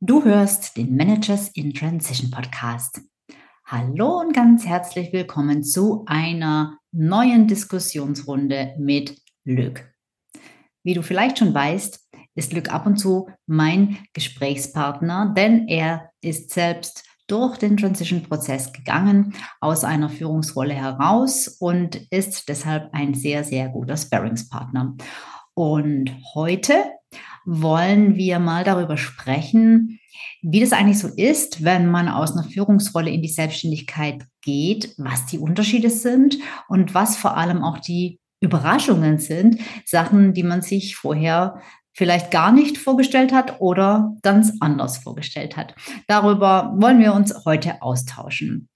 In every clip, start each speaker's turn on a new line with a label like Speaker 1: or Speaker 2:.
Speaker 1: Du hörst den Managers in Transition Podcast. Hallo und ganz herzlich willkommen zu einer neuen Diskussionsrunde mit Lück. Wie du vielleicht schon weißt, ist Lück ab und zu mein Gesprächspartner, denn er ist selbst durch den Transition-Prozess gegangen, aus einer Führungsrolle heraus und ist deshalb ein sehr, sehr guter Sparringspartner. Und heute wollen wir mal darüber sprechen, wie das eigentlich so ist, wenn man aus einer Führungsrolle in die Selbstständigkeit geht, was die Unterschiede sind und was vor allem auch die Überraschungen sind, Sachen, die man sich vorher vielleicht gar nicht vorgestellt hat oder ganz anders vorgestellt hat. Darüber wollen wir uns heute austauschen.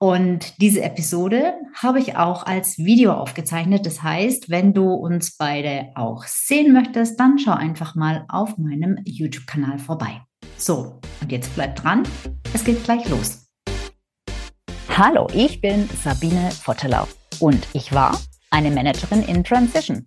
Speaker 1: Und diese Episode habe ich auch als Video aufgezeichnet. Das heißt, wenn du uns beide auch sehen möchtest, dann schau einfach mal auf meinem YouTube-Kanal vorbei. So, und jetzt bleib dran. Es geht gleich los. Hallo, ich bin Sabine Vottelau und ich war eine Managerin in Transition.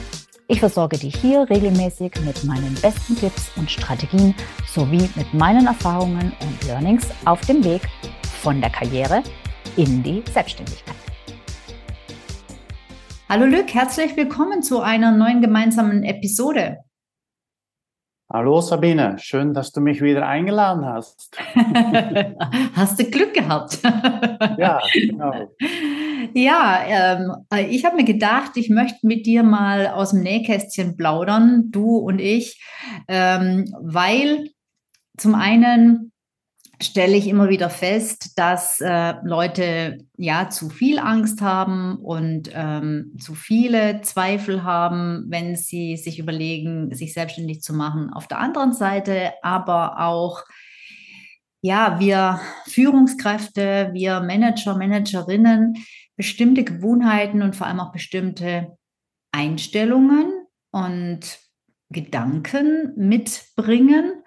Speaker 1: Ich versorge dich hier regelmäßig mit meinen besten Tipps und Strategien sowie mit meinen Erfahrungen und Learnings auf dem Weg von der Karriere in die Selbstständigkeit. Hallo Lück, herzlich willkommen zu einer neuen gemeinsamen Episode.
Speaker 2: Hallo Sabine, schön, dass du mich wieder eingeladen hast.
Speaker 1: hast du Glück gehabt?
Speaker 2: ja, genau.
Speaker 1: Ja, ähm, ich habe mir gedacht, ich möchte mit dir mal aus dem Nähkästchen plaudern, du und ich, ähm, weil zum einen stelle ich immer wieder fest, dass äh, Leute ja zu viel Angst haben und ähm, zu viele Zweifel haben, wenn sie sich überlegen, sich selbstständig zu machen. Auf der anderen Seite aber auch ja, wir Führungskräfte, wir Manager, Managerinnen bestimmte Gewohnheiten und vor allem auch bestimmte Einstellungen und Gedanken mitbringen,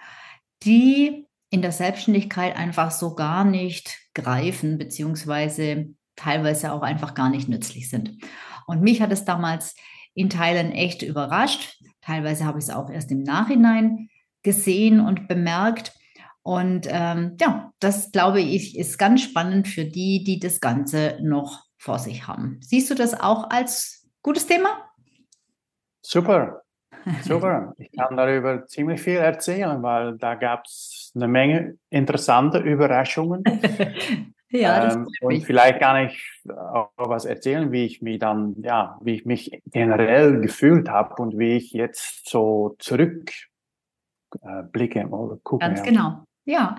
Speaker 1: die in der Selbstständigkeit einfach so gar nicht greifen, beziehungsweise teilweise auch einfach gar nicht nützlich sind. Und mich hat es damals in Teilen echt überrascht. Teilweise habe ich es auch erst im Nachhinein gesehen und bemerkt. Und ähm, ja, das glaube ich ist ganz spannend für die, die das Ganze noch vor sich haben. Siehst du das auch als gutes Thema?
Speaker 2: Super, super. Ich kann darüber ziemlich viel erzählen, weil da gab es eine Menge interessante Überraschungen. ja, das ähm, und vielleicht kann ich auch was erzählen, wie ich mich dann, ja, wie ich mich generell gefühlt habe und wie ich jetzt so zurückblicke äh, oder gucke.
Speaker 1: Ganz genau. Ja,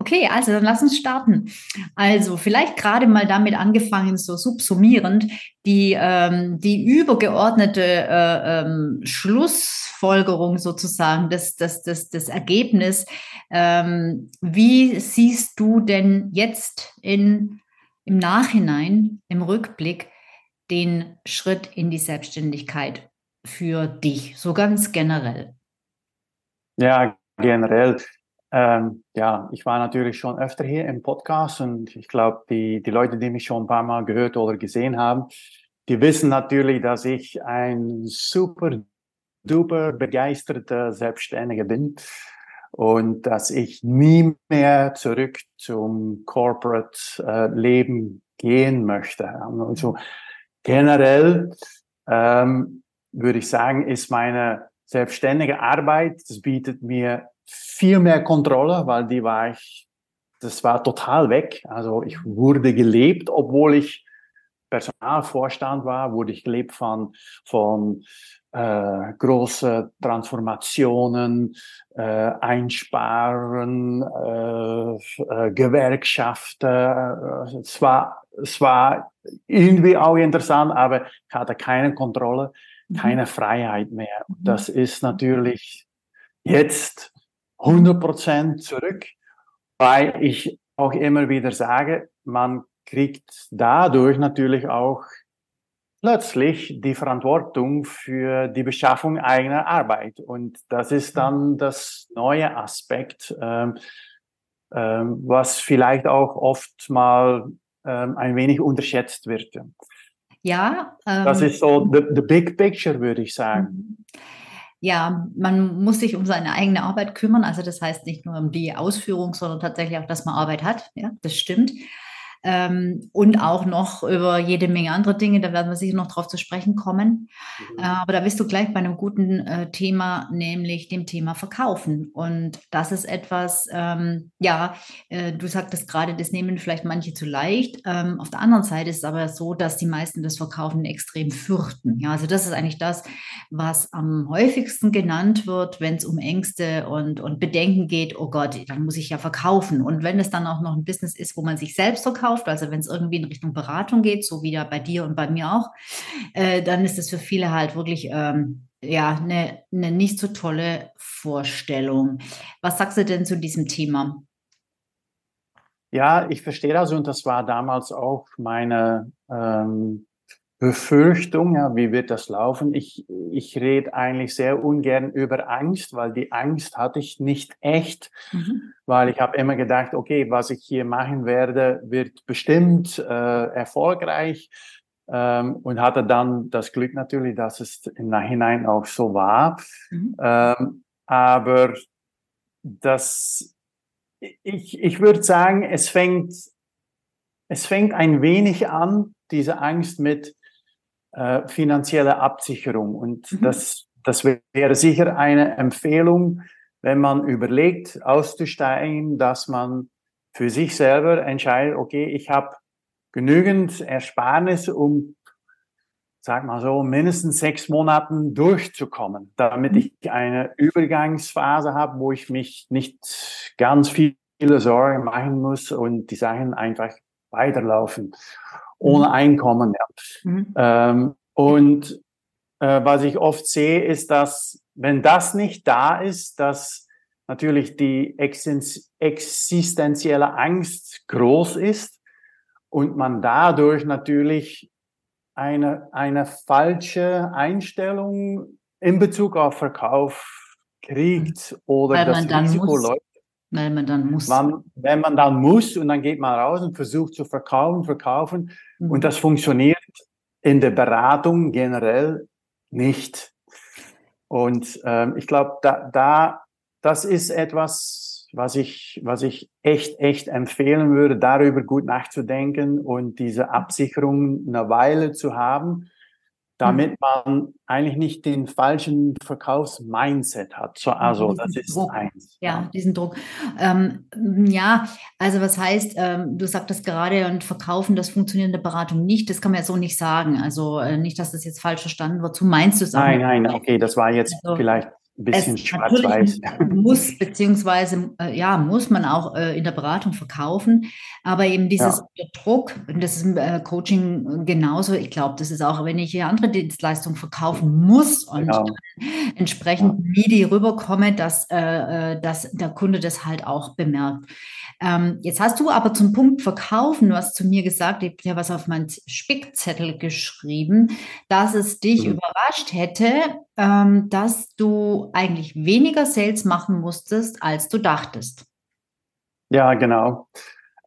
Speaker 1: okay, also dann lass uns starten. Also vielleicht gerade mal damit angefangen, so subsumierend, die, ähm, die übergeordnete äh, ähm, Schlussfolgerung sozusagen, das, das, das, das Ergebnis. Ähm, wie siehst du denn jetzt in, im Nachhinein, im Rückblick, den Schritt in die Selbstständigkeit für dich, so ganz generell?
Speaker 2: Ja, generell ähm, ja, ich war natürlich schon öfter hier im Podcast und ich glaube, die, die Leute, die mich schon ein paar Mal gehört oder gesehen haben, die wissen natürlich, dass ich ein super duper begeisterter Selbstständiger bin und dass ich nie mehr zurück zum Corporate äh, Leben gehen möchte. Also generell ähm, würde ich sagen, ist meine selbstständige Arbeit, das bietet mir viel mehr Kontrolle, weil die war ich, das war total weg. Also ich wurde gelebt, obwohl ich Personalvorstand war, wurde ich gelebt von, von äh, große Transformationen, äh, Einsparen, äh, äh, Gewerkschaften. Es, war, es war irgendwie auch interessant, aber ich hatte keine Kontrolle, mhm. keine Freiheit mehr. Mhm. Das ist natürlich jetzt 100 Prozent zurück, weil ich auch immer wieder sage, man kriegt dadurch natürlich auch plötzlich die Verantwortung für die Beschaffung eigener Arbeit. Und das ist dann das neue Aspekt, ähm, ähm, was vielleicht auch oft mal ähm, ein wenig unterschätzt wird.
Speaker 1: Ja.
Speaker 2: Ähm, das ist so the, the big picture, würde ich sagen.
Speaker 1: Mhm. Ja, man muss sich um seine eigene Arbeit kümmern. Also das heißt nicht nur um die Ausführung, sondern tatsächlich auch, dass man Arbeit hat. Ja, das stimmt ähm, und auch noch über jede Menge andere Dinge. Da werden wir sicher noch drauf zu sprechen kommen. Mhm. Äh, aber da bist du gleich bei einem guten äh, Thema, nämlich dem Thema Verkaufen. Und das ist etwas, ähm, ja, äh, du sagtest gerade, das nehmen vielleicht manche zu leicht. Ähm, auf der anderen Seite ist es aber so, dass die meisten das Verkaufen extrem fürchten. Ja, also das ist eigentlich das, was am häufigsten genannt wird, wenn es um Ängste und, und Bedenken geht. Oh Gott, dann muss ich ja verkaufen. Und wenn es dann auch noch ein Business ist, wo man sich selbst verkauft, verkauft, also wenn es irgendwie in Richtung Beratung geht, so wie da bei dir und bei mir auch, äh, dann ist das für viele halt wirklich ähm, ja eine, eine nicht so tolle Vorstellung. Was sagst du denn zu diesem Thema?
Speaker 2: Ja, ich verstehe das und das war damals auch meine ähm, Befürchtung, ja, wie wird das laufen? Ich, ich rede eigentlich sehr ungern über Angst, weil die Angst hatte ich nicht echt, mhm. weil ich habe immer gedacht, okay, was ich hier machen werde, wird bestimmt äh, erfolgreich ähm, und hatte dann das Glück natürlich, dass es im Nachhinein auch so war. Mhm. Ähm, aber das, ich, ich würde sagen, es fängt, es fängt ein wenig an, diese Angst mit, äh, finanzielle Absicherung. Und mhm. das, das wäre sicher eine Empfehlung, wenn man überlegt, auszusteigen, dass man für sich selber entscheidet, okay, ich habe genügend Ersparnis, um, sag mal so, mindestens sechs Monaten durchzukommen, damit mhm. ich eine Übergangsphase habe, wo ich mich nicht ganz viele Sorgen machen muss und die Sachen einfach weiterlaufen ohne mhm. Einkommen. Ja. Mhm. Ähm, und äh, was ich oft sehe, ist, dass wenn das nicht da ist, dass natürlich die existenzielle Angst groß ist und man dadurch natürlich eine, eine falsche Einstellung in Bezug auf Verkauf kriegt oder
Speaker 1: Weil das Risiko läuft. Weil man dann muss.
Speaker 2: Man, wenn man dann muss und dann geht man raus und versucht zu verkaufen, verkaufen mhm. und das funktioniert in der Beratung generell nicht. Und ähm, ich glaube, da, da, das ist etwas, was ich, was ich echt, echt empfehlen würde, darüber gut nachzudenken und diese Absicherung eine Weile zu haben damit mhm. man eigentlich nicht den falschen Verkaufsmindset hat. So, also diesen das ist
Speaker 1: Druck. eins. Ja, diesen Druck. Ähm, ja, also was heißt, ähm, du sagtest gerade, und Verkaufen, das funktioniert in der Beratung nicht, das kann man ja so nicht sagen. Also äh, nicht, dass das jetzt falsch verstanden wird. So meinst du es
Speaker 2: Nein, nein, okay, das war jetzt also, vielleicht bisschen schwarz-weiß.
Speaker 1: Muss, beziehungsweise, äh, ja, muss man auch äh, in der Beratung verkaufen. Aber eben dieses ja. Druck, das ist im äh, Coaching genauso. Ich glaube, das ist auch, wenn ich hier andere Dienstleistungen verkaufen muss und genau. entsprechend ja. needy rüberkomme, dass, äh, äh, dass der Kunde das halt auch bemerkt. Ähm, jetzt hast du aber zum Punkt Verkaufen, du hast zu mir gesagt, ich habe ja was auf meinen Spickzettel geschrieben, dass es dich mhm. überrascht hätte, ähm, dass du eigentlich weniger Sales machen musstest, als du dachtest.
Speaker 2: Ja, genau.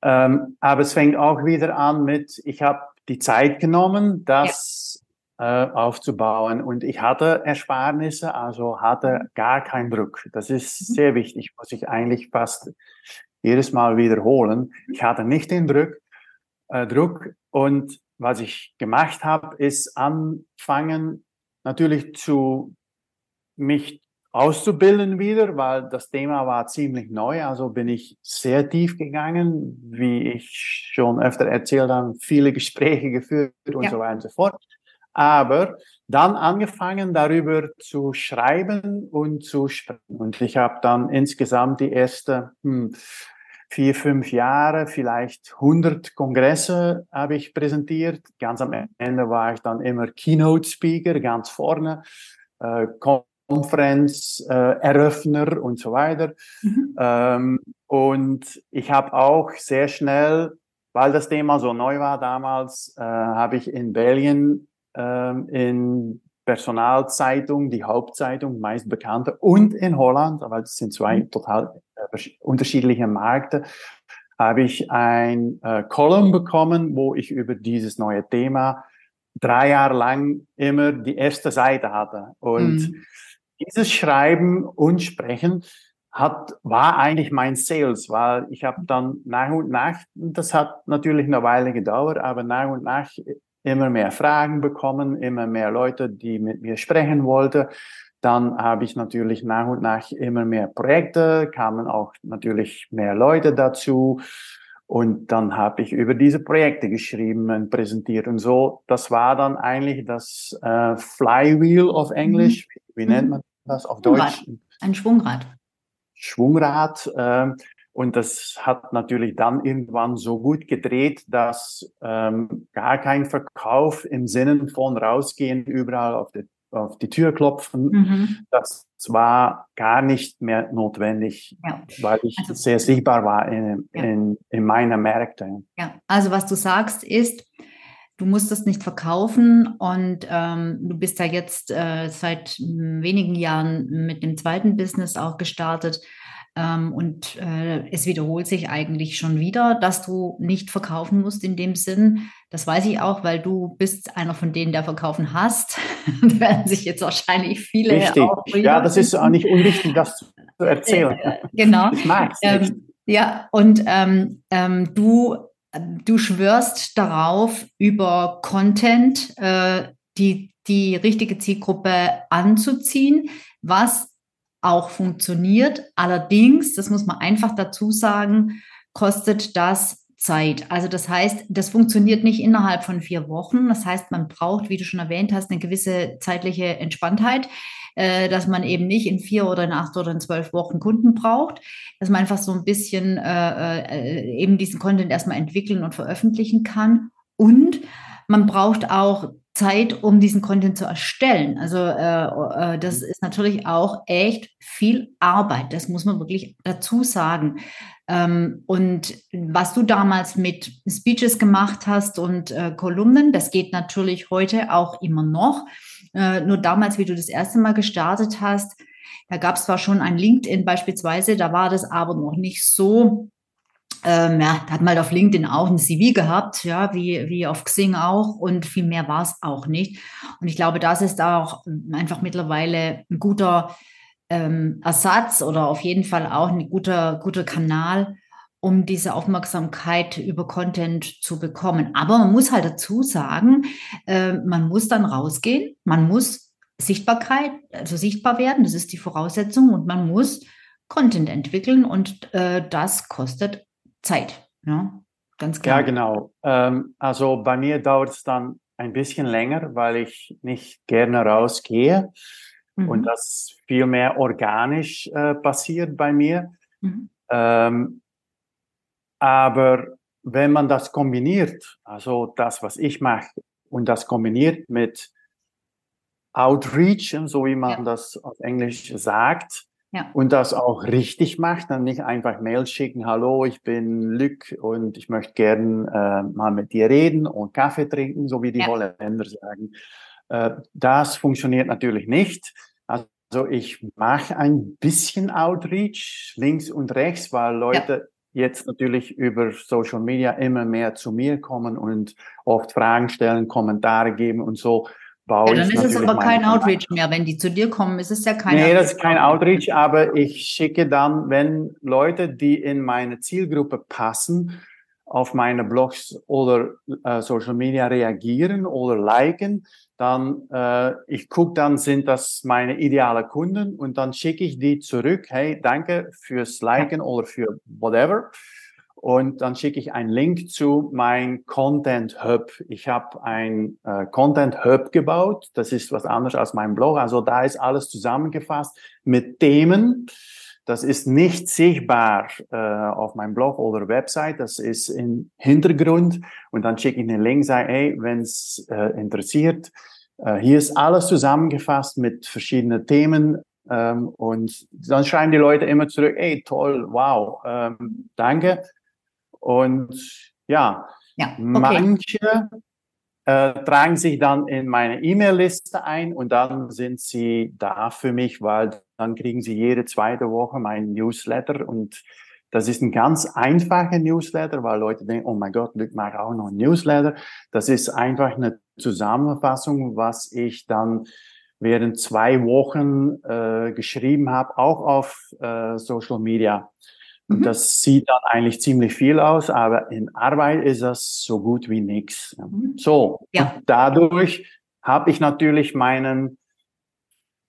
Speaker 2: Ähm, aber es fängt auch wieder an mit, ich habe die Zeit genommen, das ja. äh, aufzubauen und ich hatte Ersparnisse, also hatte mhm. gar keinen Druck. Das ist mhm. sehr wichtig, muss ich eigentlich fast jedes Mal wiederholen. Ich hatte nicht den Druck, äh, Druck und was ich gemacht habe, ist anfangen, natürlich zu mich auszubilden wieder, weil das Thema war ziemlich neu. Also bin ich sehr tief gegangen, wie ich schon öfter erzählt habe, viele Gespräche geführt und ja. so weiter und so fort. Aber dann angefangen, darüber zu schreiben und zu sprechen. Und ich habe dann insgesamt die erste hm, vier, fünf Jahre, vielleicht 100 Kongresse habe ich präsentiert. Ganz am Ende war ich dann immer Keynote Speaker, ganz vorne, äh, Konferenz, äh, Eröffner und so weiter. Mhm. Ähm, und ich habe auch sehr schnell weil das Thema so neu war damals, äh, habe ich in Belgien ähm, in Personalzeitung, die Hauptzeitung, meist bekannte, und in Holland, weil das sind zwei mhm. total äh, unterschiedliche Märkte, habe ich ein äh, Column bekommen, wo ich über dieses neue Thema drei Jahre lang immer die erste Seite hatte. Und mhm. Dieses Schreiben und Sprechen hat, war eigentlich mein Sales, weil ich habe dann nach und nach, das hat natürlich eine Weile gedauert, aber nach und nach immer mehr Fragen bekommen, immer mehr Leute, die mit mir sprechen wollten. Dann habe ich natürlich nach und nach immer mehr Projekte, kamen auch natürlich mehr Leute dazu. Und dann habe ich über diese Projekte geschrieben und präsentiert. Und so, das war dann eigentlich das äh, Flywheel auf Englisch. Mhm. Wie, wie nennt man das auf Deutsch?
Speaker 1: Ein Schwungrad.
Speaker 2: Schwungrad. Äh, und das hat natürlich dann irgendwann so gut gedreht, dass ähm, gar kein Verkauf im Sinne von rausgehen, überall auf die, auf die Tür klopfen, mhm. das war gar nicht mehr notwendig, ja. weil ich also, sehr sichtbar war in, ja. in, in meiner Märkte.
Speaker 1: Ja, also was du sagst ist, du musst das nicht verkaufen und ähm, du bist ja jetzt äh, seit wenigen Jahren mit dem zweiten Business auch gestartet ähm, und äh, es wiederholt sich eigentlich schon wieder, dass du nicht verkaufen musst in dem Sinn. Das weiß ich auch, weil du bist einer von denen, der verkaufen hast. da werden sich jetzt wahrscheinlich viele.
Speaker 2: Richtig. Ja, das ist auch nicht unwichtig, das zu erzählen.
Speaker 1: Äh, genau. Ich mag es ähm, Ja, und ähm, ähm, du, du schwörst darauf, über Content äh, die, die richtige Zielgruppe anzuziehen, was auch funktioniert. Allerdings, das muss man einfach dazu sagen, kostet das Zeit. Also das heißt, das funktioniert nicht innerhalb von vier Wochen. Das heißt, man braucht, wie du schon erwähnt hast, eine gewisse zeitliche Entspanntheit, äh, dass man eben nicht in vier oder in acht oder in zwölf Wochen Kunden braucht, dass man einfach so ein bisschen äh, äh, eben diesen Content erstmal entwickeln und veröffentlichen kann. Und man braucht auch Zeit, um diesen Content zu erstellen. Also äh, äh, das ist natürlich auch echt viel Arbeit. Das muss man wirklich dazu sagen. Ähm, und was du damals mit Speeches gemacht hast und äh, Kolumnen, das geht natürlich heute auch immer noch. Äh, nur damals, wie du das erste Mal gestartet hast, da gab es zwar schon ein LinkedIn beispielsweise, da war das aber noch nicht so ähm, ja, hat mal auf LinkedIn auch ein CV gehabt, ja, wie, wie auf Xing auch und viel mehr war es auch nicht. Und ich glaube, das ist auch einfach mittlerweile ein guter ähm, Ersatz oder auf jeden Fall auch ein guter, guter Kanal, um diese Aufmerksamkeit über Content zu bekommen. Aber man muss halt dazu sagen, äh, man muss dann rausgehen, man muss Sichtbarkeit, also sichtbar werden, das ist die Voraussetzung und man muss Content entwickeln und äh, das kostet Zeit. Ja,
Speaker 2: ganz klar. Ja, genau. Ähm, also bei mir dauert es dann ein bisschen länger, weil ich nicht gerne rausgehe mhm. und das viel mehr organisch äh, passiert bei mir. Mhm. Ähm, aber wenn man das kombiniert, also das, was ich mache, und das kombiniert mit Outreach, so wie man ja. das auf Englisch sagt, ja. Und das auch richtig macht, dann nicht einfach Mail schicken, hallo, ich bin Luc und ich möchte gern äh, mal mit dir reden und Kaffee trinken, so wie die ja. Holländer sagen. Äh, das funktioniert natürlich nicht. Also ich mache ein bisschen Outreach links und rechts, weil Leute ja. jetzt natürlich über Social Media immer mehr zu mir kommen und oft Fragen stellen, Kommentare geben und so
Speaker 1: baue ja, dann ist es aber kein Outreach mehr. Wenn die zu dir kommen, ist es ja kein
Speaker 2: Nee, Outreach. das ist kein Outreach, aber ich schicke dann, wenn Leute, die in meine Zielgruppe passen, auf meine Blogs oder äh, Social Media reagieren oder liken, dann äh, ich gucke dann, sind das meine ideale Kunden und dann schicke ich die zurück, hey, danke fürs Liken oder für whatever und dann schicke ich einen Link zu mein Content Hub. Ich habe ein äh, Content Hub gebaut. Das ist was anderes als mein Blog. Also da ist alles zusammengefasst mit Themen. Das ist nicht sichtbar äh, auf meinem Blog oder Website. Das ist im Hintergrund. Und dann schicke ich einen Link, sage, hey, wenn es äh, interessiert, äh, hier ist alles zusammengefasst mit verschiedenen Themen. Ähm, und dann schreiben die Leute immer zurück, hey, toll, wow, ähm, danke. Und ja, ja okay. manche äh, tragen sich dann in meine E-Mail-Liste ein und dann sind sie da für mich, weil dann kriegen sie jede zweite Woche meinen Newsletter und das ist ein ganz einfacher Newsletter, weil Leute denken, oh mein Gott, Luc macht auch noch ein Newsletter. Das ist einfach eine Zusammenfassung, was ich dann während zwei Wochen äh, geschrieben habe, auch auf äh, Social Media. Mhm. Das sieht dann eigentlich ziemlich viel aus, aber in Arbeit ist das so gut wie nichts. Mhm. So, ja. dadurch habe ich natürlich meinen,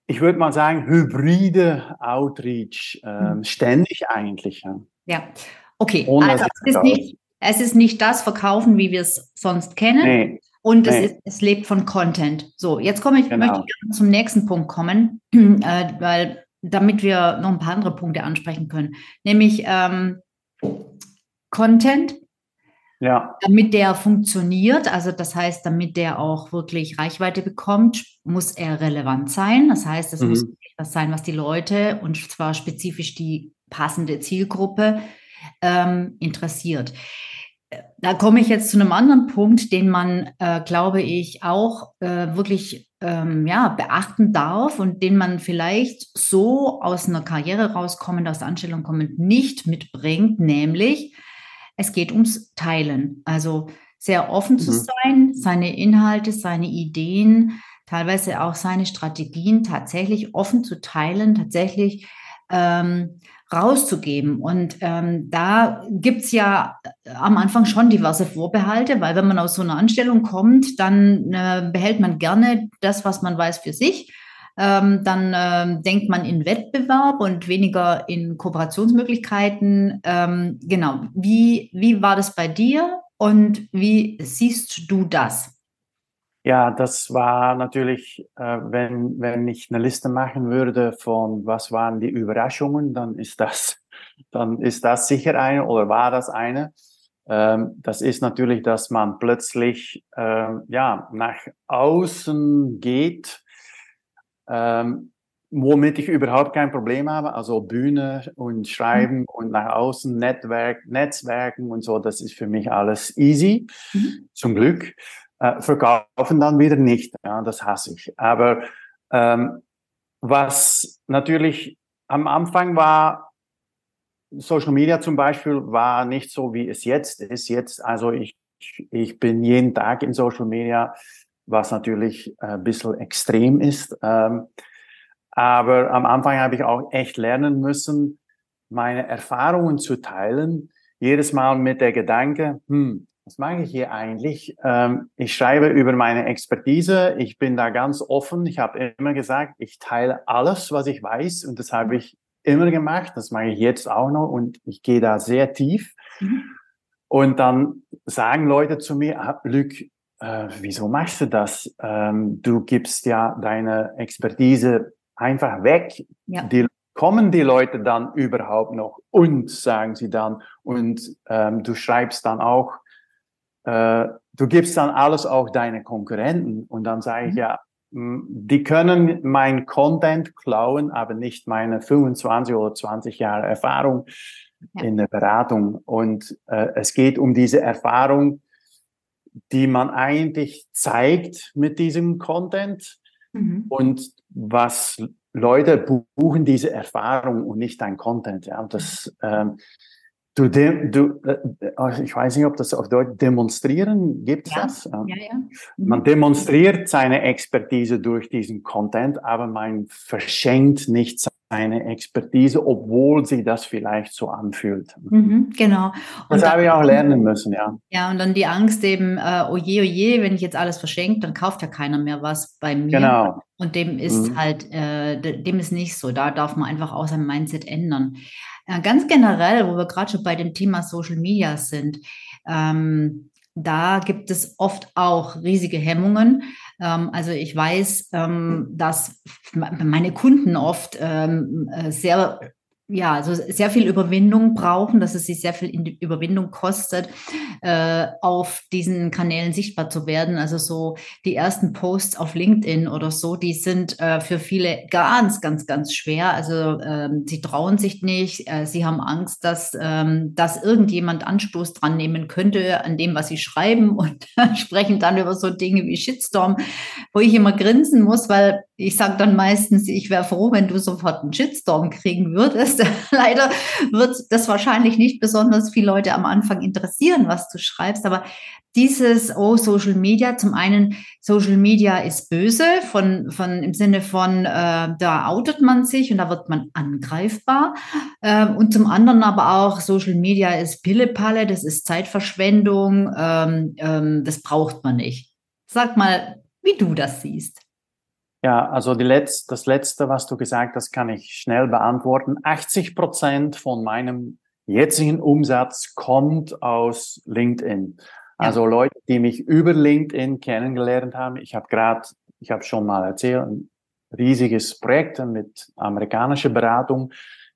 Speaker 2: ich würde mal sagen, hybride Outreach äh, mhm. ständig eigentlich.
Speaker 1: Ja, ja. okay. Ohne also es ist, nicht, es ist nicht das Verkaufen, wie wir es sonst kennen. Nee. Und nee. es, ist, es lebt von Content. So, jetzt komme ich, genau. möchte ich zum nächsten Punkt kommen, äh, weil damit wir noch ein paar andere Punkte ansprechen können, nämlich ähm, Content. Ja. Damit der funktioniert, also das heißt, damit der auch wirklich Reichweite bekommt, muss er relevant sein. Das heißt, es mhm. muss etwas sein, was die Leute und zwar spezifisch die passende Zielgruppe ähm, interessiert da komme ich jetzt zu einem anderen Punkt, den man, äh, glaube ich, auch äh, wirklich ähm, ja, beachten darf und den man vielleicht so aus einer Karriere rauskommend, aus der Anstellung kommend nicht mitbringt, nämlich es geht ums Teilen. Also sehr offen mhm. zu sein, seine Inhalte, seine Ideen, teilweise auch seine Strategien tatsächlich offen zu teilen, tatsächlich ähm, rauszugeben. Und ähm, da gibt's ja äh, am Anfang schon diverse Vorbehalte, weil wenn man aus so einer Anstellung kommt, dann äh, behält man gerne das, was man weiß, für sich. Ähm, dann äh, denkt man in Wettbewerb und weniger in Kooperationsmöglichkeiten. Ähm, genau. Wie, wie war das bei dir und wie siehst du das?
Speaker 2: Ja, das war natürlich, äh, wenn, wenn ich eine Liste machen würde von was waren die Überraschungen, dann ist das, dann ist das sicher eine oder war das eine. Ähm, das ist natürlich, dass man plötzlich äh, ja, nach außen geht, ähm, womit ich überhaupt kein Problem habe. Also Bühne und Schreiben mhm. und nach außen Netzwerk, Netzwerken und so, das ist für mich alles easy, mhm. zum Glück äh, verkaufen dann wieder nicht. Ja, das hasse ich. Aber ähm, was natürlich am Anfang war, Social Media zum Beispiel war nicht so, wie es jetzt ist. Jetzt, also ich, ich bin jeden Tag in Social Media, was natürlich ein bisschen extrem ist. Ähm, aber am Anfang habe ich auch echt lernen müssen, meine Erfahrungen zu teilen. Jedes Mal mit der Gedanke, hm, was mache ich hier eigentlich? Ähm, ich schreibe über meine Expertise. Ich bin da ganz offen. Ich habe immer gesagt, ich teile alles, was ich weiß. Und das habe ich immer gemacht. Das mache ich jetzt auch noch. Und ich gehe da sehr tief. Mhm. Und dann sagen Leute zu mir, ah, Luc, äh, wieso machst du das? Ähm, du gibst ja deine Expertise einfach weg. Ja. Die, kommen die Leute dann überhaupt noch? Und sagen sie dann, und ähm, du schreibst dann auch äh, du gibst dann alles auch deine Konkurrenten und dann sage ich mhm. ja, die können mein Content klauen, aber nicht meine 25 oder 20 Jahre Erfahrung ja. in der Beratung. Und äh, es geht um diese Erfahrung, die man eigentlich zeigt mit diesem Content mhm. und was Leute buchen diese Erfahrung und nicht dein Content. Ja, das, ähm, Du, de, du äh, äh, ich weiß nicht, ob das auf Deutsch demonstrieren gibt ja. das. Ja, ja. Mhm. Man demonstriert seine Expertise durch diesen Content, aber man verschenkt nicht seine Expertise, obwohl sie das vielleicht so anfühlt.
Speaker 1: Mhm, genau. Und
Speaker 2: das dann, habe ich auch lernen müssen, ja.
Speaker 1: Ja, und dann die Angst eben, äh, oje, oje, wenn ich jetzt alles verschenke, dann kauft ja keiner mehr was bei mir. Genau. Und dem ist mhm. halt, äh, dem ist nicht so. Da darf man einfach auch sein Mindset ändern. Äh, ganz generell, wo wir gerade schon bei dem Thema Social Media sind, ähm, da gibt es oft auch riesige Hemmungen. Ähm, also ich weiß, ähm, dass meine Kunden oft ähm, äh, sehr ja, also sehr viel Überwindung brauchen, dass es sich sehr viel Überwindung kostet, äh, auf diesen Kanälen sichtbar zu werden. Also so die ersten Posts auf LinkedIn oder so, die sind äh, für viele ganz, ganz, ganz schwer. Also ähm, sie trauen sich nicht, äh, sie haben Angst, dass, ähm, dass irgendjemand Anstoß dran nehmen könnte an dem, was sie schreiben und sprechen dann über so Dinge wie Shitstorm, wo ich immer grinsen muss, weil ich sage dann meistens, ich wäre froh, wenn du sofort einen Shitstorm kriegen würdest. Leider wird das wahrscheinlich nicht besonders viele Leute am Anfang interessieren, was du schreibst. Aber dieses, oh, Social Media, zum einen, Social Media ist böse, von, von, im Sinne von, äh, da outet man sich und da wird man angreifbar. Ähm, und zum anderen aber auch, Social Media ist Pillepalle, das ist Zeitverschwendung, ähm, ähm, das braucht man nicht. Sag mal, wie du das siehst.
Speaker 2: Ja, also die Letz-, das Letzte, was du gesagt hast, kann ich schnell beantworten. 80 Prozent von meinem jetzigen Umsatz kommt aus LinkedIn. Also ja. Leute, die mich über LinkedIn kennengelernt haben. Ich habe gerade, ich habe schon mal erzählt, ein riesiges Projekt mit amerikanischer Beratung,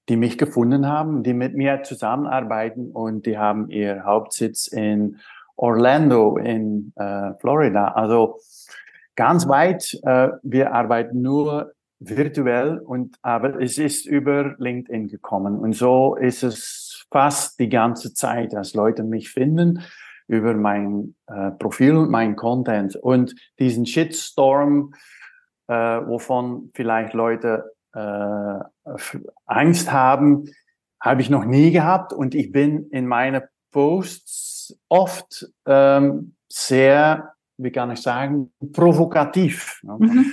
Speaker 2: die mich gefunden haben, die mit mir zusammenarbeiten und die haben ihr Hauptsitz in Orlando in äh, Florida. Also ganz weit. Äh, wir arbeiten nur virtuell und aber es ist über LinkedIn gekommen und so ist es fast die ganze Zeit, dass Leute mich finden über mein äh, Profil und mein Content und diesen Shitstorm, äh, wovon vielleicht Leute äh, Angst haben, habe ich noch nie gehabt und ich bin in meine Posts oft ähm, sehr wie kann ich sagen, provokativ. Ne? Mhm.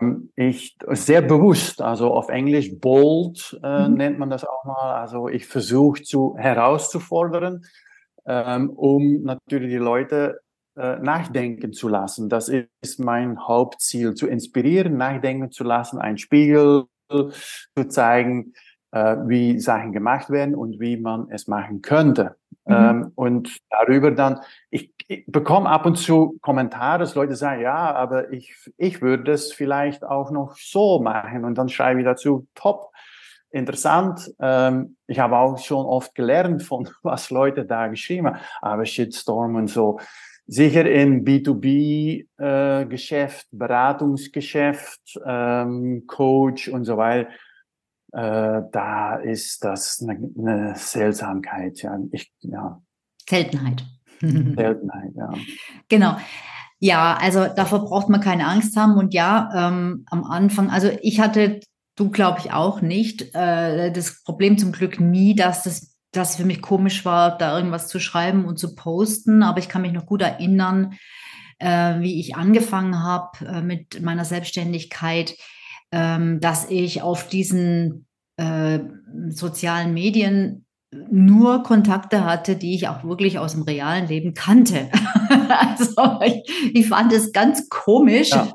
Speaker 2: Ähm, ich sehr bewusst, also auf Englisch bold äh, mhm. nennt man das auch mal. Also ich versuche zu herauszufordern, ähm, um natürlich die Leute äh, nachdenken zu lassen. Das ist mein Hauptziel, zu inspirieren, nachdenken zu lassen, ein Spiegel zu zeigen, äh, wie Sachen gemacht werden und wie man es machen könnte. Mhm. Ähm, und darüber dann, ich, ich bekomme ab und zu Kommentare, dass Leute sagen, ja, aber ich, ich würde das vielleicht auch noch so machen. Und dann schreibe ich dazu, top, interessant. Ähm, ich habe auch schon oft gelernt von was Leute da geschrieben haben, aber Shitstorm und so. Sicher in B2B-Geschäft, äh, Beratungsgeschäft, ähm, Coach und so weiter äh, da ist das eine, eine Seltsamkeit. Ja. Ich, ja.
Speaker 1: Seltenheit.
Speaker 2: Seltenheit, ja.
Speaker 1: Genau. Ja, also davor braucht man keine Angst haben. Und ja, ähm, am Anfang, also ich hatte, du glaube ich auch nicht, äh, das Problem zum Glück nie, dass das dass für mich komisch war, da irgendwas zu schreiben und zu posten. Aber ich kann mich noch gut erinnern, äh, wie ich angefangen habe äh, mit meiner Selbstständigkeit ähm, dass ich auf diesen äh, sozialen Medien nur Kontakte hatte, die ich auch wirklich aus dem realen Leben kannte. also ich, ich, fand es ganz komisch, ja.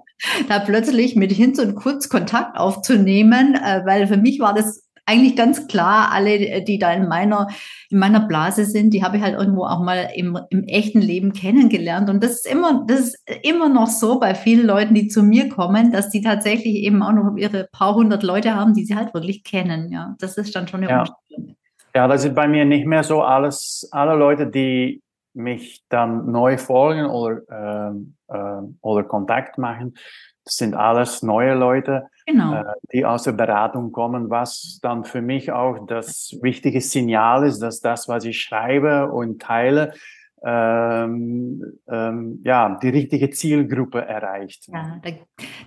Speaker 1: da plötzlich mit Hinz und Kurz Kontakt aufzunehmen, äh, weil für mich war das eigentlich ganz klar, alle, die da in meiner, in meiner Blase sind, die habe ich halt irgendwo auch mal im, im echten Leben kennengelernt. Und das ist immer, das ist immer noch so bei vielen Leuten, die zu mir kommen, dass die tatsächlich eben auch noch ihre paar hundert Leute haben, die sie halt wirklich kennen. Ja, das ist dann schon eine
Speaker 2: ja. Umstellung. Ja, das ist bei mir nicht mehr so alles, alle Leute, die mich dann neu folgen oder, äh, äh, oder Kontakt machen, das sind alles neue Leute, genau. äh, die aus der Beratung kommen, was dann für mich auch das wichtige Signal ist, dass das, was ich schreibe und teile, ähm, ähm, ja, die richtige Zielgruppe erreicht.
Speaker 1: Ja, da,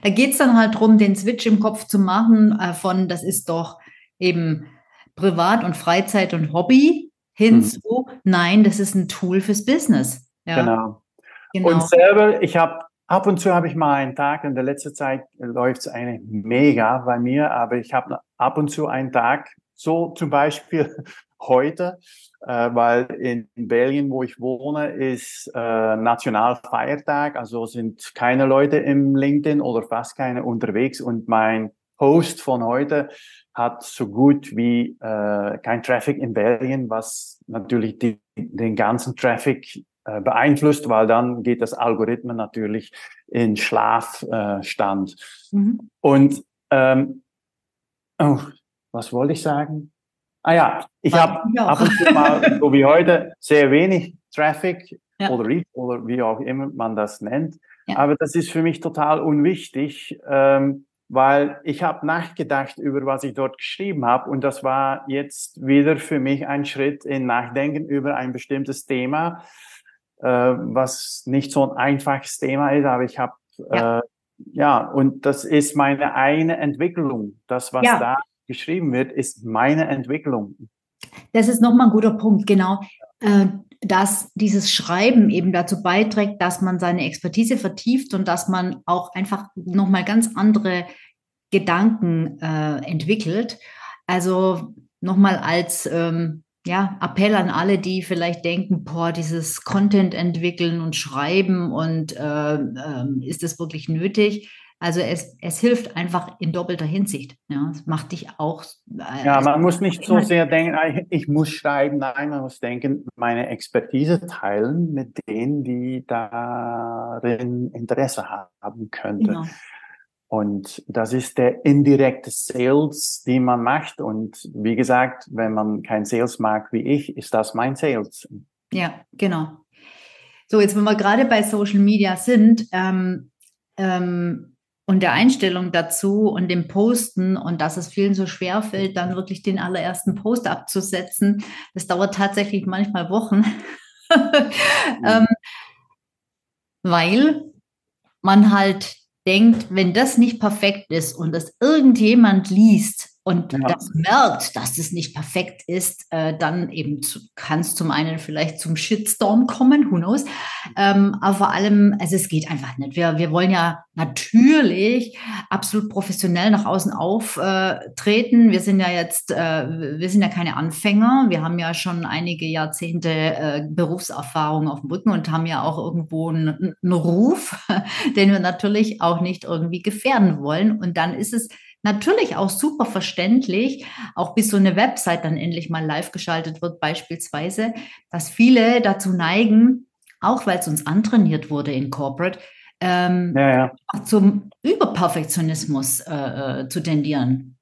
Speaker 1: da geht es dann halt darum, den Switch im Kopf zu machen äh, von, das ist doch eben Privat und Freizeit und Hobby hin mhm. zu, nein, das ist ein Tool fürs Business.
Speaker 2: Ja. Genau. genau. Und selber, ich habe Ab und zu habe ich mal einen Tag, in der letzten Zeit läuft es eigentlich mega bei mir, aber ich habe ab und zu einen Tag, so zum Beispiel heute, äh, weil in Belgien, wo ich wohne, ist äh, Nationalfeiertag, also sind keine Leute im LinkedIn oder fast keine unterwegs und mein Host von heute hat so gut wie äh, kein Traffic in Belgien, was natürlich die, den ganzen Traffic äh, beeinflusst, weil dann geht das Algorithmen natürlich in Schlafstand. Äh, mhm. Und ähm, oh, was wollte ich sagen? Ah ja, ich habe ab und zu mal, so wie heute, sehr wenig Traffic ja. oder Reach oder wie auch immer man das nennt. Ja. Aber das ist für mich total unwichtig, ähm, weil ich habe nachgedacht über, was ich dort geschrieben habe und das war jetzt wieder für mich ein Schritt in Nachdenken über ein bestimmtes Thema, äh, was nicht so ein einfaches Thema ist, aber ich habe ja. Äh, ja, und das ist meine eine Entwicklung. Das, was ja. da geschrieben wird, ist meine Entwicklung.
Speaker 1: Das ist nochmal ein guter Punkt, genau. Äh, dass dieses Schreiben eben dazu beiträgt, dass man seine Expertise vertieft und dass man auch einfach nochmal ganz andere Gedanken äh, entwickelt. Also nochmal als ähm, ja, Appell an alle, die vielleicht denken, boah, dieses Content entwickeln und schreiben und äh, äh, ist das wirklich nötig? Also es, es hilft einfach in doppelter Hinsicht. Ja, es macht dich auch.
Speaker 2: Äh, ja, man muss nicht so sehr denken, ah, ich muss schreiben. Nein, man muss denken, meine Expertise teilen mit denen, die darin Interesse haben könnten. Genau. Und das ist der indirekte Sales, den man macht. Und wie gesagt, wenn man kein Sales mag wie ich, ist das mein Sales.
Speaker 1: Ja, genau. So, jetzt, wenn wir gerade bei Social Media sind ähm, ähm, und der Einstellung dazu und dem Posten und dass es vielen so schwer fällt, dann wirklich den allerersten Post abzusetzen, das dauert tatsächlich manchmal Wochen. Mhm. ähm, weil man halt denkt, wenn das nicht perfekt ist und das irgendjemand liest und ja. das merkt, dass es nicht perfekt ist, äh, dann eben kann es zum einen vielleicht zum Shitstorm kommen, who knows. Ähm, aber vor allem, also es geht einfach nicht. Wir, wir wollen ja natürlich absolut professionell nach außen auftreten. wir sind ja jetzt, äh, wir sind ja keine Anfänger. Wir haben ja schon einige Jahrzehnte äh, Berufserfahrung auf dem Rücken und haben ja auch irgendwo einen, einen Ruf, den wir natürlich auch nicht irgendwie gefährden wollen. Und dann ist es Natürlich auch super verständlich, auch bis so eine Website dann endlich mal live geschaltet wird, beispielsweise, dass viele dazu neigen, auch weil es uns antrainiert wurde in Corporate, ähm, ja, ja. zum Überperfektionismus äh, äh, zu tendieren.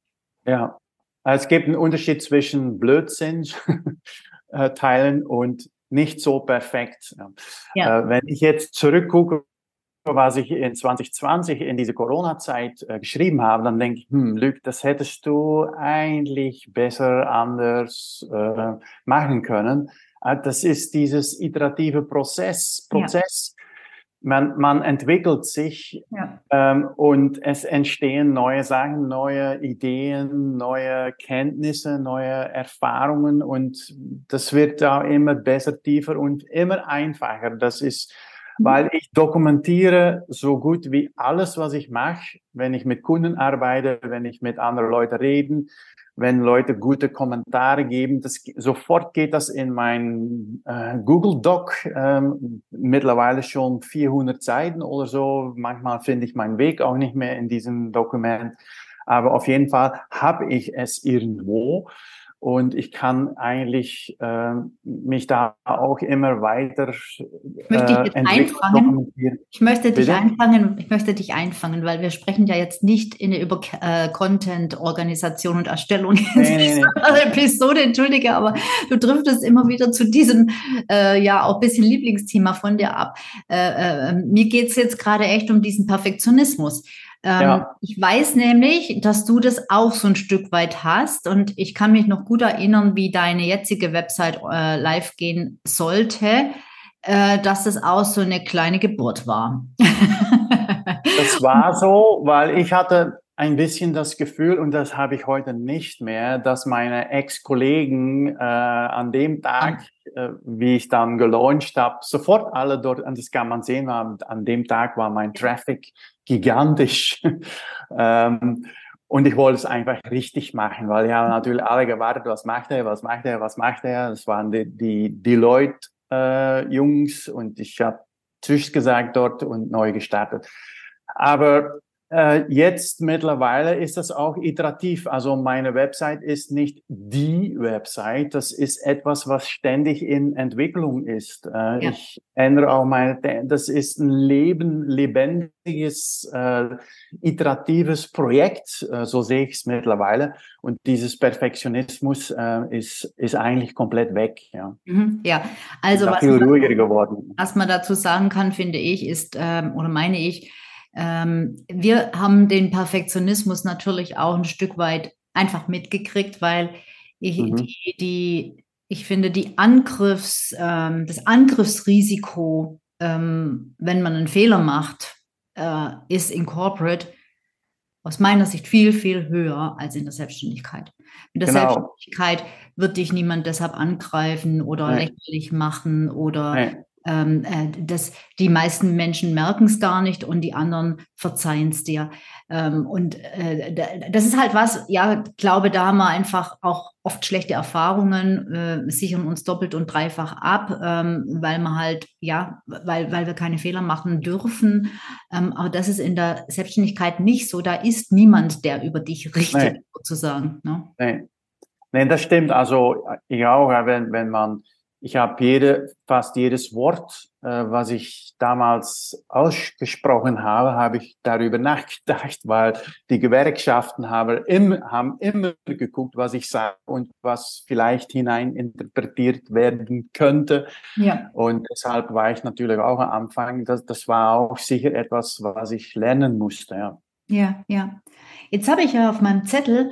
Speaker 2: Ja, also es gibt einen Unterschied zwischen Blödsinn äh, teilen und nicht so perfekt. Ja. Äh, wenn ich jetzt zurückgucke, was ich in 2020 in diese Corona-Zeit äh, geschrieben habe, dann denke ich, hm, Luc, das hättest du eigentlich besser anders äh, machen können. Äh, das ist dieses iterative Prozess. Prozess. Ja. Man, man entwickelt sich ja. ähm, und es entstehen neue Sachen, neue Ideen, neue Kenntnisse, neue Erfahrungen und das wird da immer besser, tiefer und immer einfacher. Das ist weil ich dokumentiere so gut wie alles, was ich mache, wenn ich mit Kunden arbeite, wenn ich mit anderen Leuten rede, wenn Leute gute Kommentare geben, das, sofort geht das in mein äh, Google Doc, ähm, mittlerweile schon 400 Seiten oder so. Manchmal finde ich meinen Weg auch nicht mehr in diesem Dokument, aber auf jeden Fall habe ich es irgendwo und ich kann eigentlich äh, mich da auch immer weiter
Speaker 1: ich möchte dich äh, einfangen. Ich möchte dich einfangen. Ich möchte dich einfangen, weil wir sprechen ja jetzt nicht in der über äh, Content, Organisation und Erstellung nee, nee, nee. Episode. Entschuldige, aber du driftest immer wieder zu diesem äh, ja auch bisschen Lieblingsthema von dir ab. Äh, äh, mir geht es jetzt gerade echt um diesen Perfektionismus. Ähm, ja. Ich weiß nämlich, dass du das auch so ein Stück weit hast und ich kann mich noch gut erinnern, wie deine jetzige Website äh, live gehen sollte, äh, dass das auch so eine kleine Geburt war.
Speaker 2: das war so, weil ich hatte ein bisschen das Gefühl, und das habe ich heute nicht mehr, dass meine Ex-Kollegen äh, an dem Tag, äh, wie ich dann gelauncht habe, sofort alle dort, und das kann man sehen, an dem Tag war mein Traffic gigantisch. ähm, und ich wollte es einfach richtig machen, weil ja natürlich alle gewartet, was macht er, was macht er, was macht er. Das waren die, die, die Leute, äh, Jungs und ich habe Tschüss gesagt dort und neu gestartet. Aber jetzt mittlerweile ist das auch iterativ. Also meine Website ist nicht die Website, das ist etwas, was ständig in Entwicklung ist. Äh, ja. Ich ändere auch meine, das ist ein Leben, lebendiges, äh, iteratives Projekt, äh, so sehe ich es mittlerweile. Und dieses Perfektionismus äh, ist, ist eigentlich komplett weg. Ja,
Speaker 1: mhm, ja. also was
Speaker 2: viel ruhiger geworden.
Speaker 1: Was man dazu sagen kann, finde ich, ist, ähm, oder meine ich, ähm, wir haben den Perfektionismus natürlich auch ein Stück weit einfach mitgekriegt, weil ich, mhm. die, die, ich finde, die Angriffs, ähm, das Angriffsrisiko, ähm, wenn man einen Fehler macht, äh, ist in Corporate aus meiner Sicht viel, viel höher als in der Selbstständigkeit. In der genau. Selbstständigkeit wird dich niemand deshalb angreifen oder nee. lächerlich machen oder nee ähm, äh, das, die meisten Menschen merken es gar nicht und die anderen verzeihen es dir. Ähm, und äh, das ist halt was, ja, glaube, da haben wir einfach auch oft schlechte Erfahrungen, äh, sichern uns doppelt und dreifach ab, ähm, weil man halt, ja, weil, weil wir keine Fehler machen dürfen. Ähm, aber das ist in der Selbstständigkeit nicht so. Da ist niemand, der über dich richtet, nee. sozusagen. Ne?
Speaker 2: Nee. nee, das stimmt. Also ich auch, wenn, wenn man ich habe jede, fast jedes Wort, äh, was ich damals ausgesprochen habe, habe ich darüber nachgedacht, weil die Gewerkschaften haben immer, haben immer geguckt, was ich sage und was vielleicht hineininterpretiert werden könnte. Ja. Und deshalb war ich natürlich auch am Anfang, das, das war auch sicher etwas, was ich lernen musste. Ja,
Speaker 1: ja. ja. Jetzt habe ich ja auf meinem Zettel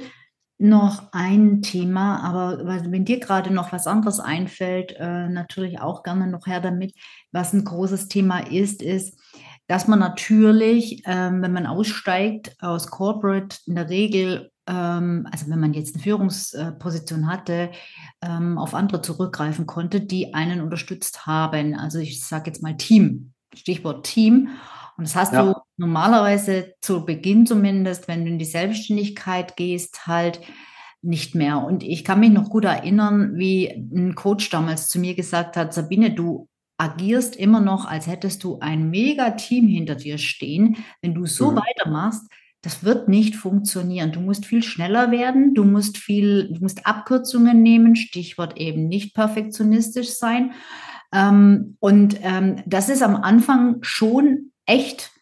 Speaker 1: noch ein Thema, aber wenn dir gerade noch was anderes einfällt, äh, natürlich auch gerne noch her damit. Was ein großes Thema ist, ist, dass man natürlich, ähm, wenn man aussteigt aus Corporate, in der Regel, ähm, also wenn man jetzt eine Führungsposition hatte, ähm, auf andere zurückgreifen konnte, die einen unterstützt haben. Also ich sage jetzt mal Team, Stichwort Team. Und das hast ja. du normalerweise zu Beginn zumindest, wenn du in die Selbstständigkeit gehst, halt nicht mehr. Und ich kann mich noch gut erinnern, wie ein Coach damals zu mir gesagt hat, Sabine, du agierst immer noch, als hättest du ein mega Team hinter dir stehen. Wenn du so mhm. weitermachst, das wird nicht funktionieren. Du musst viel schneller werden, du musst viel, du musst Abkürzungen nehmen, Stichwort eben nicht perfektionistisch sein. Ähm, und ähm, das ist am Anfang schon echt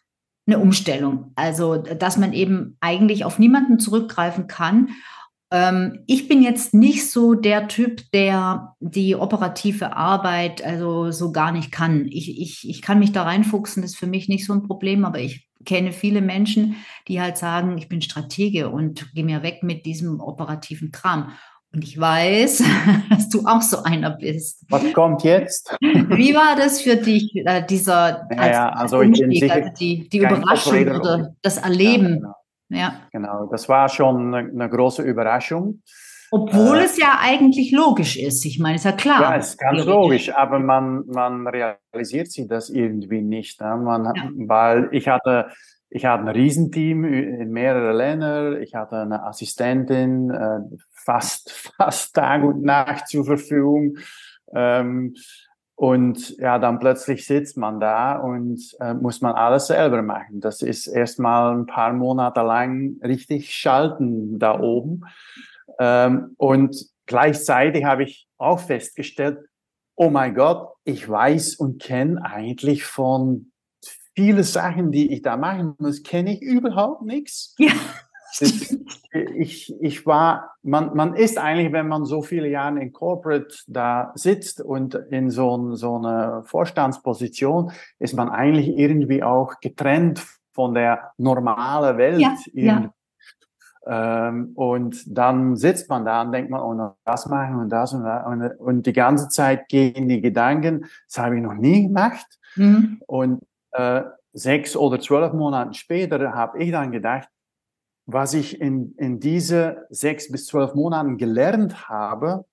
Speaker 1: eine Umstellung. Also, dass man eben eigentlich auf niemanden zurückgreifen kann. Ähm, ich bin jetzt nicht so der Typ, der die operative Arbeit also so gar nicht kann. Ich, ich, ich kann mich da reinfuchsen, das ist für mich nicht so ein Problem, aber ich kenne viele Menschen, die halt sagen, ich bin Stratege und gehe mir weg mit diesem operativen Kram. Und ich weiß, dass du auch so einer bist.
Speaker 2: Was kommt jetzt?
Speaker 1: Wie war das für dich, äh, dieser
Speaker 2: ja, also bin sicher
Speaker 1: also die, die Überraschung oder das Erleben? Ja,
Speaker 2: genau. Ja. genau, das war schon eine, eine große Überraschung.
Speaker 1: Obwohl äh, es ja eigentlich logisch ist. Ich meine, ist ja klar.
Speaker 2: Ja, es ist ganz logisch, aber man, man realisiert sich das irgendwie nicht. Ne? Man, ja. Weil ich hatte, ich hatte ein Riesenteam in mehrere Länder, ich hatte eine Assistentin, äh, fast, fast Tag und Nacht zur Verfügung. Ähm, und ja, dann plötzlich sitzt man da und äh, muss man alles selber machen. Das ist erstmal ein paar Monate lang richtig schalten da oben. Ähm, und gleichzeitig habe ich auch festgestellt, oh mein Gott, ich weiß und kenne eigentlich von viele Sachen, die ich da machen muss, kenne ich überhaupt nichts. Ja ich, ich war, man, man ist eigentlich, wenn man so viele Jahre in Corporate da sitzt und in so, so einer Vorstandsposition, ist man eigentlich irgendwie auch getrennt von der normalen Welt. Ja, ja. Ähm, und dann sitzt man da und denkt man, oh, das machen und das und das. Und, und die ganze Zeit gehen die Gedanken, das habe ich noch nie gemacht. Mhm. Und äh, sechs oder zwölf Monate später habe ich dann gedacht, was ich in, in diese sechs bis zwölf Monaten gelernt habe,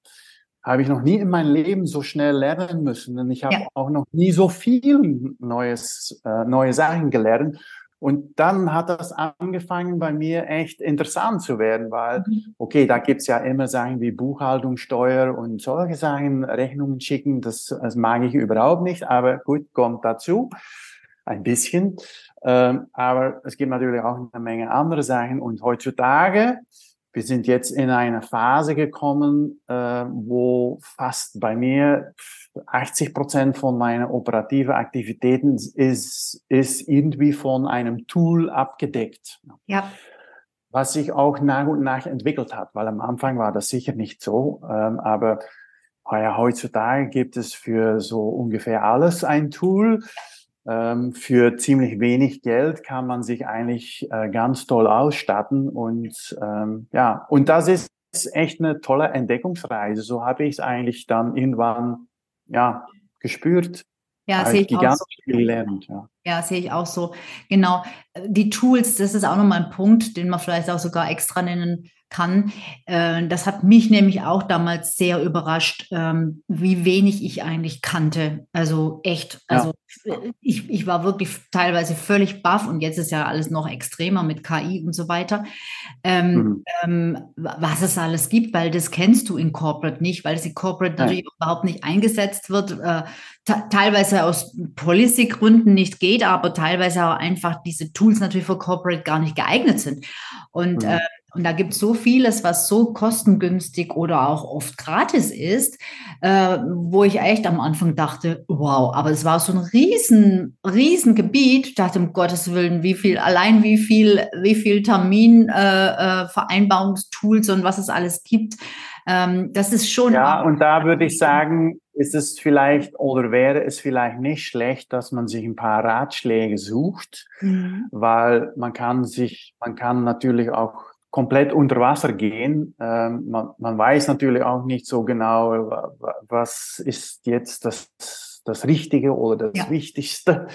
Speaker 2: habe ich noch nie in meinem Leben so schnell lernen müssen. Und ich habe ja. auch noch nie so viel Neues, äh, neue Sachen gelernt. Und dann hat das angefangen bei mir echt interessant zu werden, weil, mhm. okay, da gibt's ja immer Sachen wie Buchhaltung, Steuer und solche Sachen, Rechnungen schicken, das, das mag ich überhaupt nicht, aber gut, kommt dazu. Ein bisschen. Ähm, aber es gibt natürlich auch eine Menge andere Sachen. Und heutzutage, wir sind jetzt in eine Phase gekommen, äh, wo fast bei mir 80 Prozent von meinen operativen Aktivitäten ist, ist irgendwie von einem Tool abgedeckt.
Speaker 1: Ja.
Speaker 2: Was sich auch nach und nach entwickelt hat, weil am Anfang war das sicher nicht so, ähm, aber ja, heutzutage gibt es für so ungefähr alles ein Tool. Ähm, für ziemlich wenig Geld kann man sich eigentlich äh, ganz toll ausstatten und ähm, ja, und das ist echt eine tolle Entdeckungsreise. So habe ich es eigentlich dann irgendwann ja gespürt.
Speaker 1: Ja, sehe ich auch so.
Speaker 2: gelernt. Ja.
Speaker 1: ja, sehe ich auch so. Genau. Die Tools, das ist auch nochmal ein Punkt, den man vielleicht auch sogar extra nennen kann. Äh, das hat mich nämlich auch damals sehr überrascht, ähm, wie wenig ich eigentlich kannte. Also echt, also ja. ich, ich war wirklich teilweise völlig baff und jetzt ist ja alles noch extremer mit KI und so weiter. Ähm, mhm. ähm, was es alles gibt, weil das kennst du in Corporate nicht, weil es in Corporate ja. natürlich überhaupt nicht eingesetzt wird. Äh, teilweise aus Policy-Gründen nicht geht, aber teilweise auch einfach diese Tools natürlich für Corporate gar nicht geeignet sind. Und mhm. Und da gibt es so vieles, was so kostengünstig oder auch oft gratis ist, äh, wo ich echt am Anfang dachte, wow, aber es war so ein riesen, riesen Gebiet. Ich dachte, um Gottes Willen, wie viel, allein wie viel, wie viel Terminvereinbarungstools äh, äh, und was es alles gibt. Ähm, das ist schon.
Speaker 2: Ja, und da würde ich sagen, ist es vielleicht oder wäre es vielleicht nicht schlecht, dass man sich ein paar Ratschläge sucht, mhm. weil man kann sich, man kann natürlich auch komplett unter Wasser gehen. Ähm, man, man weiß natürlich auch nicht so genau, was ist jetzt das, das Richtige oder das ja. Wichtigste.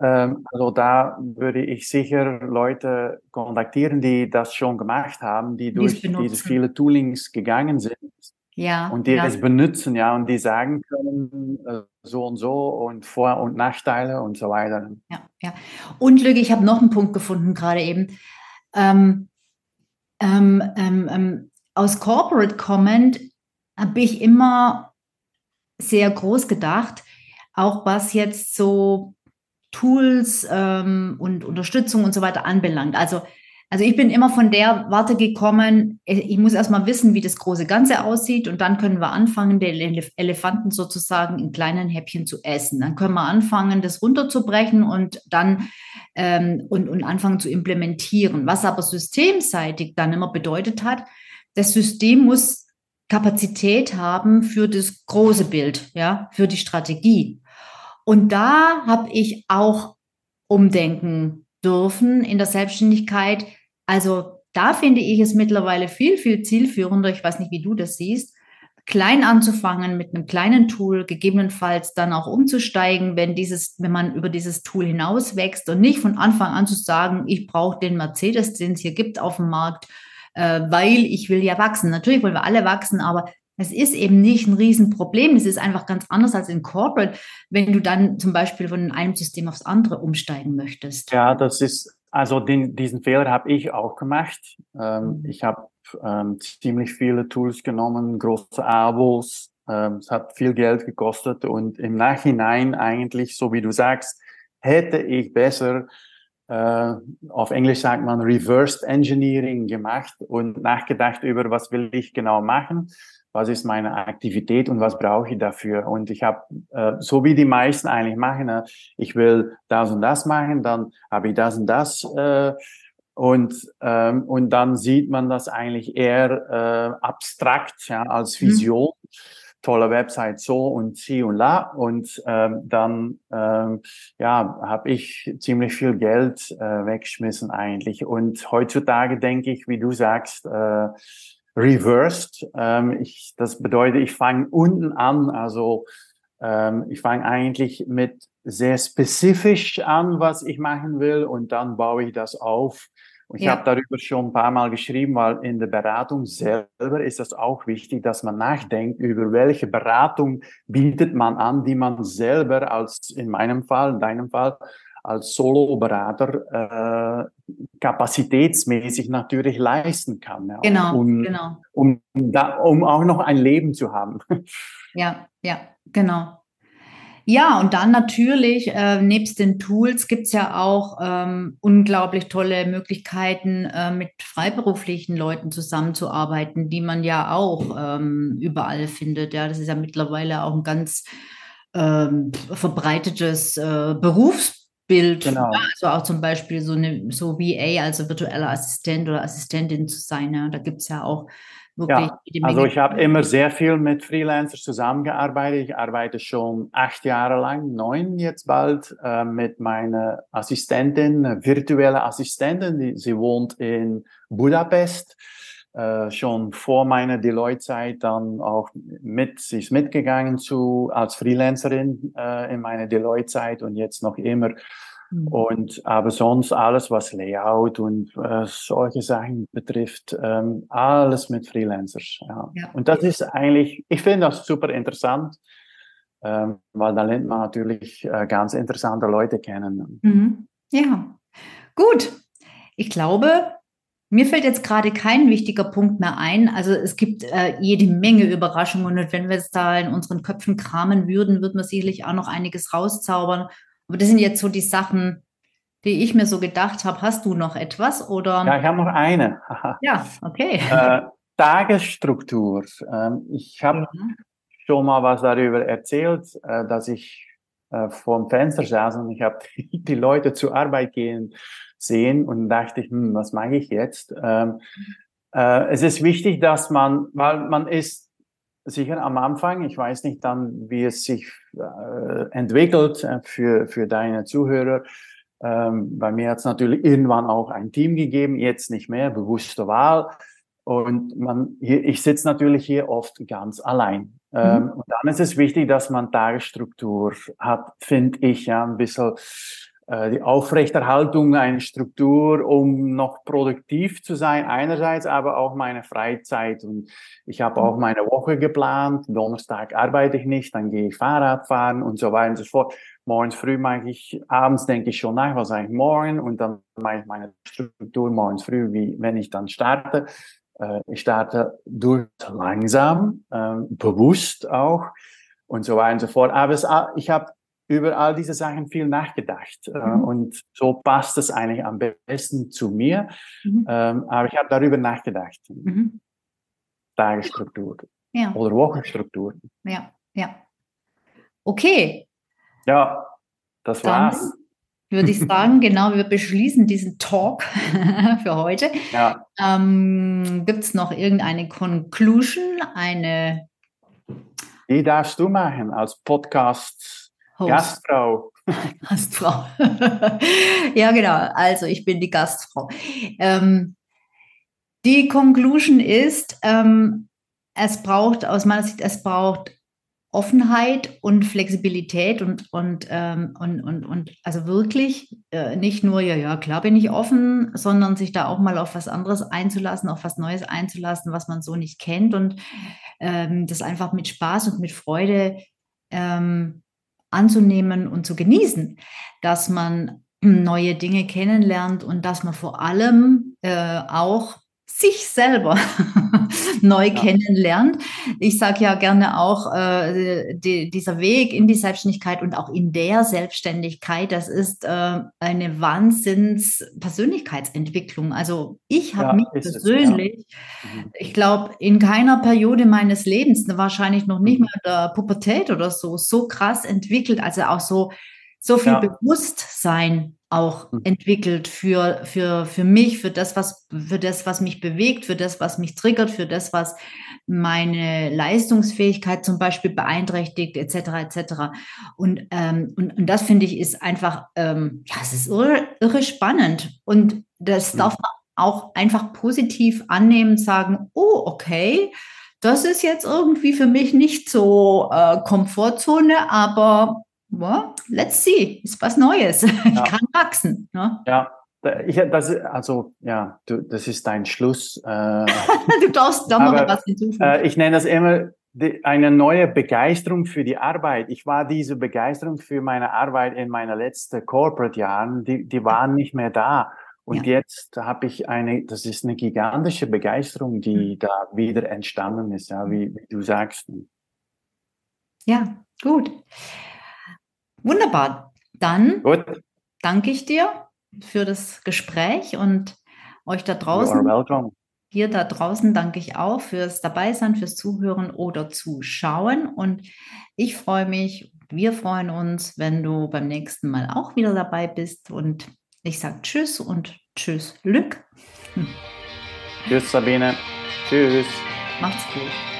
Speaker 2: Ähm, also da würde ich sicher Leute kontaktieren, die das schon gemacht haben, die durch diese viele Toolings gegangen sind.
Speaker 1: Ja,
Speaker 2: und die
Speaker 1: ja.
Speaker 2: es benutzen, ja, und die sagen können, äh, so und so und Vor- und Nachteile und so weiter.
Speaker 1: Ja, ja. Und Lüge, ich habe noch einen Punkt gefunden, gerade eben. Ähm, ähm, ähm, ähm, aus Corporate kommend habe ich immer sehr groß gedacht, auch was jetzt so Tools ähm, und Unterstützung und so weiter anbelangt. Also, also ich bin immer von der Warte gekommen, ich muss erstmal wissen, wie das große Ganze aussieht und dann können wir anfangen, den Elefanten sozusagen in kleinen Häppchen zu essen. Dann können wir anfangen, das runterzubrechen und dann ähm, und, und anfangen zu implementieren. Was aber systemseitig dann immer bedeutet hat, das System muss Kapazität haben für das große Bild, ja, für die Strategie. Und da habe ich auch umdenken dürfen in der Selbstständigkeit. Also da finde ich es mittlerweile viel, viel zielführender. Ich weiß nicht, wie du das siehst, klein anzufangen mit einem kleinen Tool, gegebenenfalls dann auch umzusteigen, wenn dieses, wenn man über dieses Tool hinaus wächst und nicht von Anfang an zu sagen, ich brauche den Mercedes, den es hier gibt auf dem Markt, äh, weil ich will ja wachsen. Natürlich wollen wir alle wachsen, aber es ist eben nicht ein Riesenproblem. Es ist einfach ganz anders als in Corporate, wenn du dann zum Beispiel von einem System aufs andere umsteigen möchtest.
Speaker 2: Ja, das ist, also den, diesen Fehler habe ich auch gemacht. Ähm, mhm. Ich habe ähm, ziemlich viele Tools genommen, große Abos. Ähm, es hat viel Geld gekostet und im Nachhinein eigentlich, so wie du sagst, hätte ich besser äh, auf Englisch sagt man Reversed Engineering gemacht und nachgedacht über, was will ich genau machen, was ist meine Aktivität und was brauche ich dafür. Und ich habe, äh, so wie die meisten eigentlich machen, äh, ich will das und das machen, dann habe ich das und das äh, und, ähm, und dann sieht man das eigentlich eher äh, abstrakt ja, als mhm. Vision. Mhm. Tolle Website so und sie und la. Und ähm, dann ähm, ja, habe ich ziemlich viel Geld äh, weggeschmissen eigentlich. Und heutzutage denke ich, wie du sagst, äh, reversed. Ähm, ich, das bedeutet, ich fange unten an, also ähm, ich fange eigentlich mit sehr spezifisch an, was ich machen will und dann baue ich das auf. Und ich ja. habe darüber schon ein paar Mal geschrieben, weil in der Beratung selber ist das auch wichtig, dass man nachdenkt über welche Beratung bietet man an, die man selber als in meinem Fall, in deinem Fall, als Solo-Berater äh, kapazitätsmäßig natürlich leisten kann.
Speaker 1: Ja, genau,
Speaker 2: um,
Speaker 1: genau.
Speaker 2: Um, da, um auch noch ein Leben zu haben.
Speaker 1: Ja, ja, genau. Ja, und dann natürlich, äh, nebst den Tools gibt es ja auch ähm, unglaublich tolle Möglichkeiten, äh, mit freiberuflichen Leuten zusammenzuarbeiten, die man ja auch ähm, überall findet. Ja, das ist ja mittlerweile auch ein ganz ähm, verbreitetes äh, Berufsbild.
Speaker 2: Genau.
Speaker 1: Ja, also auch zum Beispiel so eine so VA, also virtueller Assistent oder Assistentin zu sein. Ja, da gibt es ja auch
Speaker 2: wirklich ja, also ich habe immer sehr viel mit Freelancers zusammengearbeitet. Ich arbeite schon acht Jahre lang, neun jetzt bald, äh, mit meiner Assistentin, virtuelle Assistentin. Die, sie wohnt in Budapest. Äh, schon vor meiner Deloitte-Zeit dann auch mit, sie ist mitgegangen zu, als Freelancerin äh, in meiner Deloitte-Zeit und jetzt noch immer Mhm. Und aber sonst alles, was Layout und äh, solche Sachen betrifft, ähm, alles mit Freelancers. Ja. ja. Und das ist eigentlich, ich finde das super interessant, ähm, weil da lernt man natürlich äh, ganz interessante Leute kennen.
Speaker 1: Mhm. Ja, gut. Ich glaube, mir fällt jetzt gerade kein wichtiger Punkt mehr ein. Also es gibt äh, jede Menge Überraschungen und wenn wir es da in unseren Köpfen kramen würden, würden wir sicherlich auch noch einiges rauszaubern. Aber das sind jetzt so die Sachen, die ich mir so gedacht habe. Hast du noch etwas oder?
Speaker 2: Ja, ich habe noch eine.
Speaker 1: ja, okay.
Speaker 2: Äh, Tagesstruktur. Ähm, ich habe mhm. schon mal was darüber erzählt, äh, dass ich äh, vor Fenster saß und ich habe die Leute zur Arbeit gehen sehen und dachte ich, hm, was mache ich jetzt? Ähm, äh, es ist wichtig, dass man, weil man ist sicher am Anfang. Ich weiß nicht dann, wie es sich äh, entwickelt äh, für, für deine Zuhörer. Ähm, bei mir hat es natürlich irgendwann auch ein Team gegeben, jetzt nicht mehr, bewusste Wahl. Und man, hier, ich sitze natürlich hier oft ganz allein. Ähm, mhm. und dann ist es wichtig, dass man Tagesstruktur hat, finde ich, ja, ein bisschen die Aufrechterhaltung einer Struktur, um noch produktiv zu sein, einerseits, aber auch meine Freizeit. Und ich habe auch meine Woche geplant. Donnerstag arbeite ich nicht, dann gehe ich Fahrrad fahren und so weiter und so fort. Morgens früh mache ich, abends denke ich schon nach, was eigentlich morgen und dann mache ich meine Struktur morgens früh, wie wenn ich dann starte. Äh, ich starte durch langsam, äh, bewusst auch und so weiter und so fort. Aber es, ich habe über all diese Sachen viel nachgedacht. Äh, mhm. Und so passt es eigentlich am besten zu mir. Mhm. Ähm, aber ich habe darüber nachgedacht. Mhm. Tagesstruktur ja. oder Wochenstruktur.
Speaker 1: Ja, ja. Okay.
Speaker 2: Ja, das Dann war's.
Speaker 1: Würde ich sagen, genau, wir beschließen diesen Talk für heute. Ja. Ähm, Gibt es noch irgendeine Conclusion, eine
Speaker 2: die darfst du machen als Podcast Host. Gastfrau.
Speaker 1: Gastfrau. ja, genau. Also ich bin die Gastfrau. Ähm, die Conclusion ist, ähm, es braucht aus meiner Sicht, es braucht Offenheit und Flexibilität und, und, ähm, und, und, und also wirklich äh, nicht nur, ja, ja, klar bin ich offen, sondern sich da auch mal auf was anderes einzulassen, auf was Neues einzulassen, was man so nicht kennt und ähm, das einfach mit Spaß und mit Freude ähm, anzunehmen und zu genießen, dass man neue Dinge kennenlernt und dass man vor allem äh, auch sich selber neu ja. kennenlernt. Ich sage ja gerne auch, äh, die, dieser Weg in die Selbstständigkeit und auch in der Selbstständigkeit, das ist äh, eine Wahnsinns-Persönlichkeitsentwicklung. Also ich habe ja, mich persönlich, es, ja. Mhm. ich glaube, in keiner Periode meines Lebens, wahrscheinlich noch nicht mhm. mal der Pubertät oder so, so krass entwickelt, also auch so, so viel Bewusstsein auch mhm. entwickelt für, für, für mich, für das, was, für das, was mich bewegt, für das, was mich triggert, für das, was meine Leistungsfähigkeit zum Beispiel beeinträchtigt, etc. etc. Und, ähm, und, und das finde ich ist einfach, ähm, ja, es ist irre, irre spannend. Und das mhm. darf man auch einfach positiv annehmen, sagen, oh, okay, das ist jetzt irgendwie für mich nicht so äh, Komfortzone, aber well, let's see, ist was Neues. Ich kann wachsen. Ne?
Speaker 2: Ja, ich, das, also, ja, du, das ist dein Schluss. Äh,
Speaker 1: du darfst doch noch was hinzufügen.
Speaker 2: Äh, ich nenne das immer die, eine neue Begeisterung für die Arbeit. Ich war diese Begeisterung für meine Arbeit in meinen letzten Corporate-Jahren, die, die waren nicht mehr da. Und ja. jetzt habe ich eine, das ist eine gigantische Begeisterung, die mhm. da wieder entstanden ist, ja, wie, wie du sagst.
Speaker 1: Ja, gut. Wunderbar. Dann Gut. danke ich dir für das Gespräch und euch da draußen. Hier da draußen danke ich auch fürs Dabeisein, fürs Zuhören oder Zuschauen. Und ich freue mich, wir freuen uns, wenn du beim nächsten Mal auch wieder dabei bist. Und ich sage Tschüss und Tschüss, Lück.
Speaker 2: Tschüss, Sabine. Tschüss.
Speaker 1: Macht's gut.